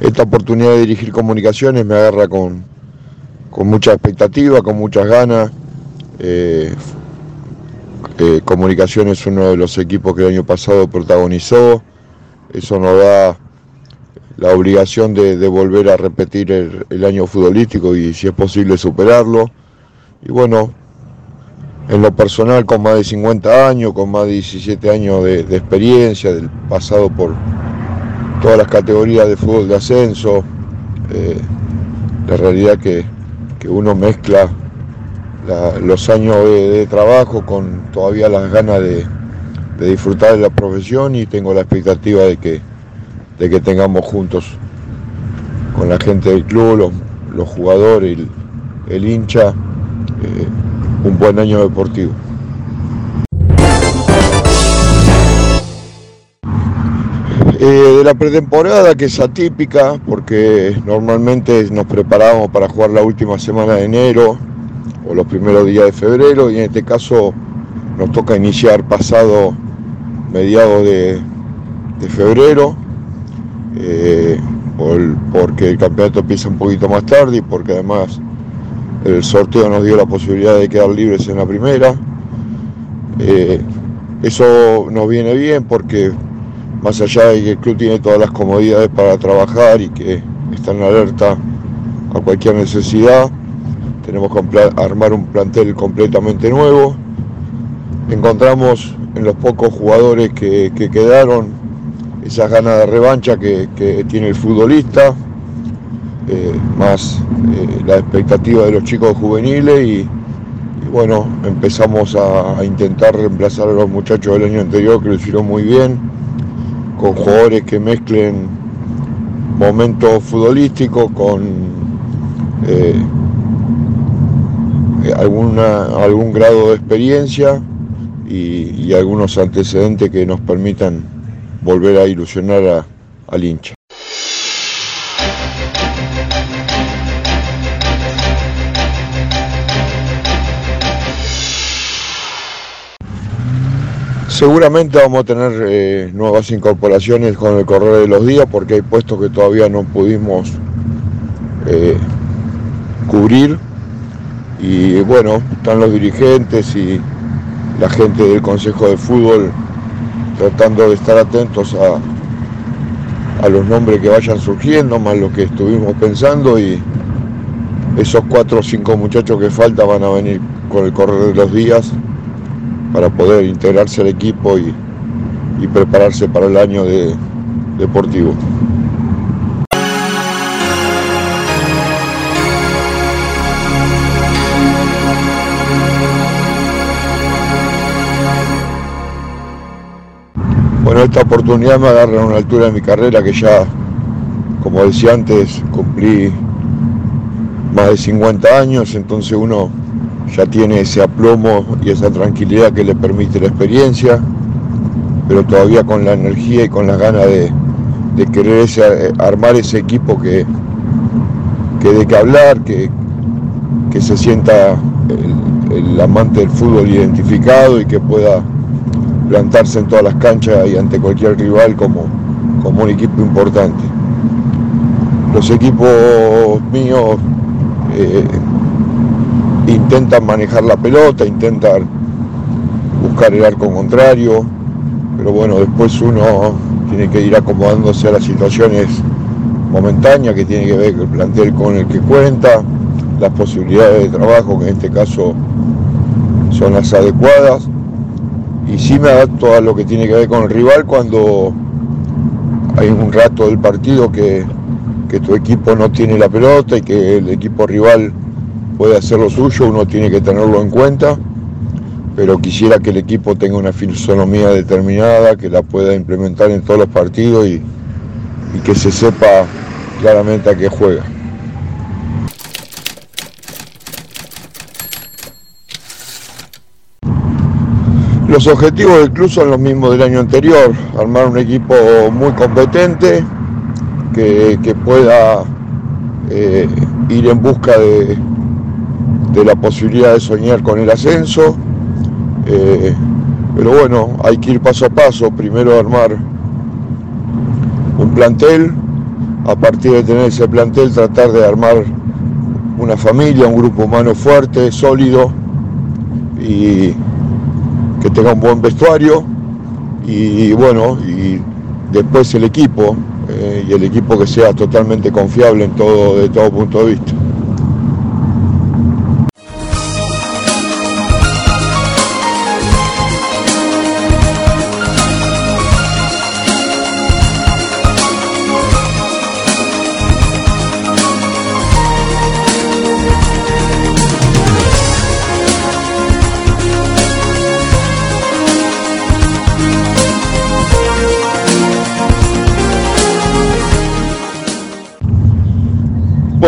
Esta oportunidad de dirigir comunicaciones me agarra con, con mucha expectativa, con muchas ganas. Eh, eh, Comunicaciones es uno de los equipos que el año pasado protagonizó. Eso nos da la obligación de, volver a repetir el, año futbolístico y si es posible superarlo. Y bueno, en lo personal con más de 50 años, con más de 17 años de, de experiencia, del pasado por todas las categorías de fútbol de ascenso, eh, la realidad que, que uno mezcla los años de, trabajo con todavía las ganas de, disfrutar de la profesión y tengo la expectativa de que, de que tengamos juntos con la gente del club, los, los jugadores, el, el hincha, eh, un buen año deportivo. Eh, de la pretemporada, que es atípica, porque normalmente nos preparamos para jugar la última semana de enero o los primeros días de febrero, y en este caso nos toca iniciar pasado mediados de, febrero, eh, por- porque el campeonato empieza un poquito más tarde y porque además el sorteo nos dio la posibilidad de quedar libres en la primera. Eh, eso nos viene bien porque más allá de que el club tiene todas las comodidades para trabajar y que está en alerta a cualquier necesidad, tenemos que armar un plantel completamente nuevo. Encontramos en los pocos jugadores que, que quedaron esas ganas de revancha que, que tiene el futbolista, eh, más eh, la expectativa de los chicos juveniles y, bueno, empezamos a, intentar reemplazar a los muchachos del año anterior que lo hicieron muy bien, con jugadores que mezclen momentos futbolísticos con eh, alguna, algún grado de experiencia y, algunos antecedentes que nos permitan volver a ilusionar a- al hincha. Seguramente vamos a tener eh, nuevas incorporaciones con el correr de los días porque hay puestos que todavía no pudimos eh, cubrir y bueno, están los dirigentes y la gente del Consejo de Fútbol tratando de estar atentos a, a los nombres que vayan surgiendo, más lo que estuvimos pensando y esos cuatro o cinco muchachos que faltan van a venir con el correr de los días para poder integrarse al equipo y, y prepararse para el año de- deportivo. Bueno, esta oportunidad me agarra a una altura de mi carrera que ya, como decía antes, cumplí más de 50 años, entonces uno ya tiene ese aplomo y esa tranquilidad que le permite la experiencia, pero todavía con la energía y con las ganas de, de querer ese- armar ese equipo que, que dé que hablar, que, que se sienta el amante del fútbol identificado y que pueda plantarse en todas las canchas y ante cualquier rival como, como un equipo importante. Los equipos míos eh, intentan manejar la pelota, intentan buscar el arco contrario, pero bueno, después uno tiene que ir acomodándose a las situaciones momentáneas que tiene que ver el plantel con el que cuenta, las posibilidades de trabajo que en este caso son las adecuadas y sí me adapto a lo que tiene que ver con el rival cuando hay un rato del partido que, que tu equipo no tiene la pelota y que el equipo rival puede hacer lo suyo, uno tiene que tenerlo en cuenta, pero quisiera que el equipo tenga una fisonomía determinada, que la pueda implementar en todos los partidos y, y que se sepa claramente a qué juega. Los objetivos del club son los mismos del año anterior, armar un equipo muy competente, que, pueda eh, ir en busca de, de, la posibilidad de soñar con el ascenso. Eh, pero bueno, hay que ir paso a paso, primero armar un plantel, a partir de tener ese plantel tratar de armar una familia, un grupo humano fuerte, sólido y que tenga un buen vestuario y bueno, y después el equipo eh, y el equipo que sea totalmente confiable en todo, de todo punto de vista.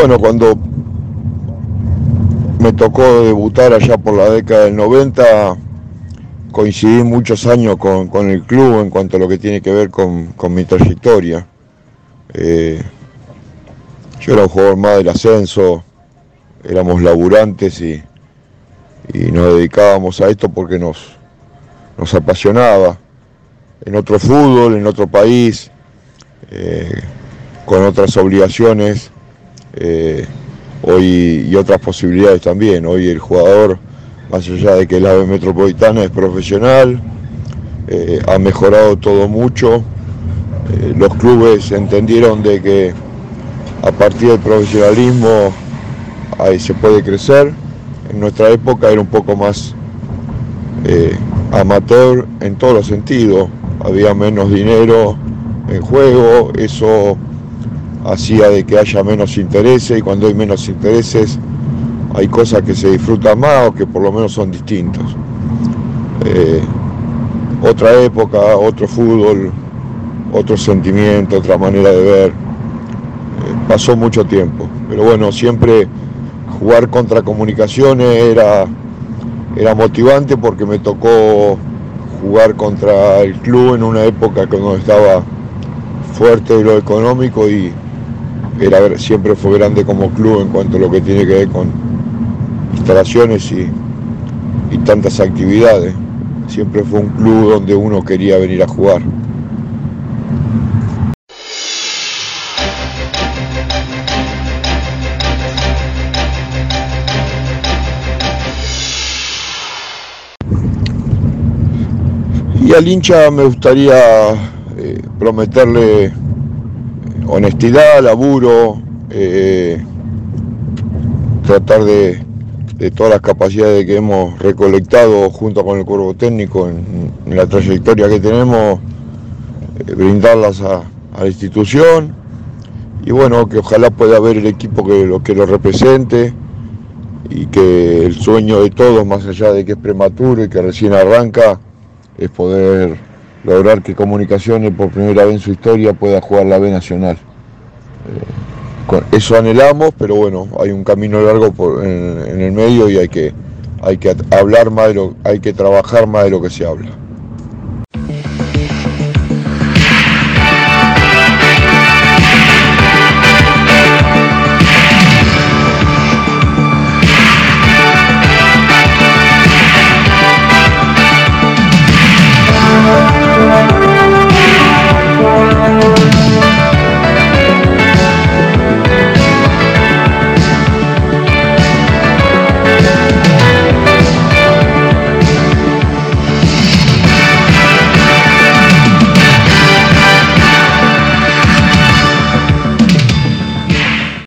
Bueno, cuando me tocó debutar allá por la década del 90, coincidí muchos años con, el club en cuanto a lo que tiene que ver con, mi trayectoria. Eh, yo era un jugador más del ascenso, éramos laburantes y, nos dedicábamos a esto porque nos, nos apasionaba. En otro fútbol, en otro país, eh, con otras obligaciones eh, hoy y otras posibilidades también. Hoy el jugador, más allá de que el AVE Metropolitana es profesional, eh, ha mejorado todo mucho. Eh, los clubes entendieron de que a partir del profesionalismo ahí se puede crecer. En nuestra época era un poco más amateur en todos los sentidos. Había menos dinero en juego, eso hacía de que haya menos intereses y cuando hay menos intereses hay cosas que se disfrutan más o que por lo menos son distintos. Eh, otra época, otro fútbol, otro sentimiento, otra manera de ver. Eh, pasó mucho tiempo, pero bueno, siempre jugar contra comunicaciones era, era motivante porque me tocó jugar contra el club en una época cuando estaba fuerte de lo económico y, era, siempre fue grande como club en cuanto a lo que tiene que ver con instalaciones y, y tantas actividades. Siempre fue un club donde uno quería venir a jugar. Y al hincha me gustaría eh, prometerle honestidad, laburo, eh, tratar de, todas las capacidades que hemos recolectado junto con el cuerpo técnico en, la trayectoria que tenemos, eh, brindarlas a, la institución y bueno, que ojalá pueda haber el equipo que lo, que lo represente y que el sueño de todos, más allá de que es prematuro y que recién arranca, es poder lograr que Comunicaciones por primera vez en su historia pueda jugar la B Nacional. Eso anhelamos, pero bueno, hay un camino largo en, el medio y hay que, hay que hablar más de lo, hay que trabajar más de lo que se habla.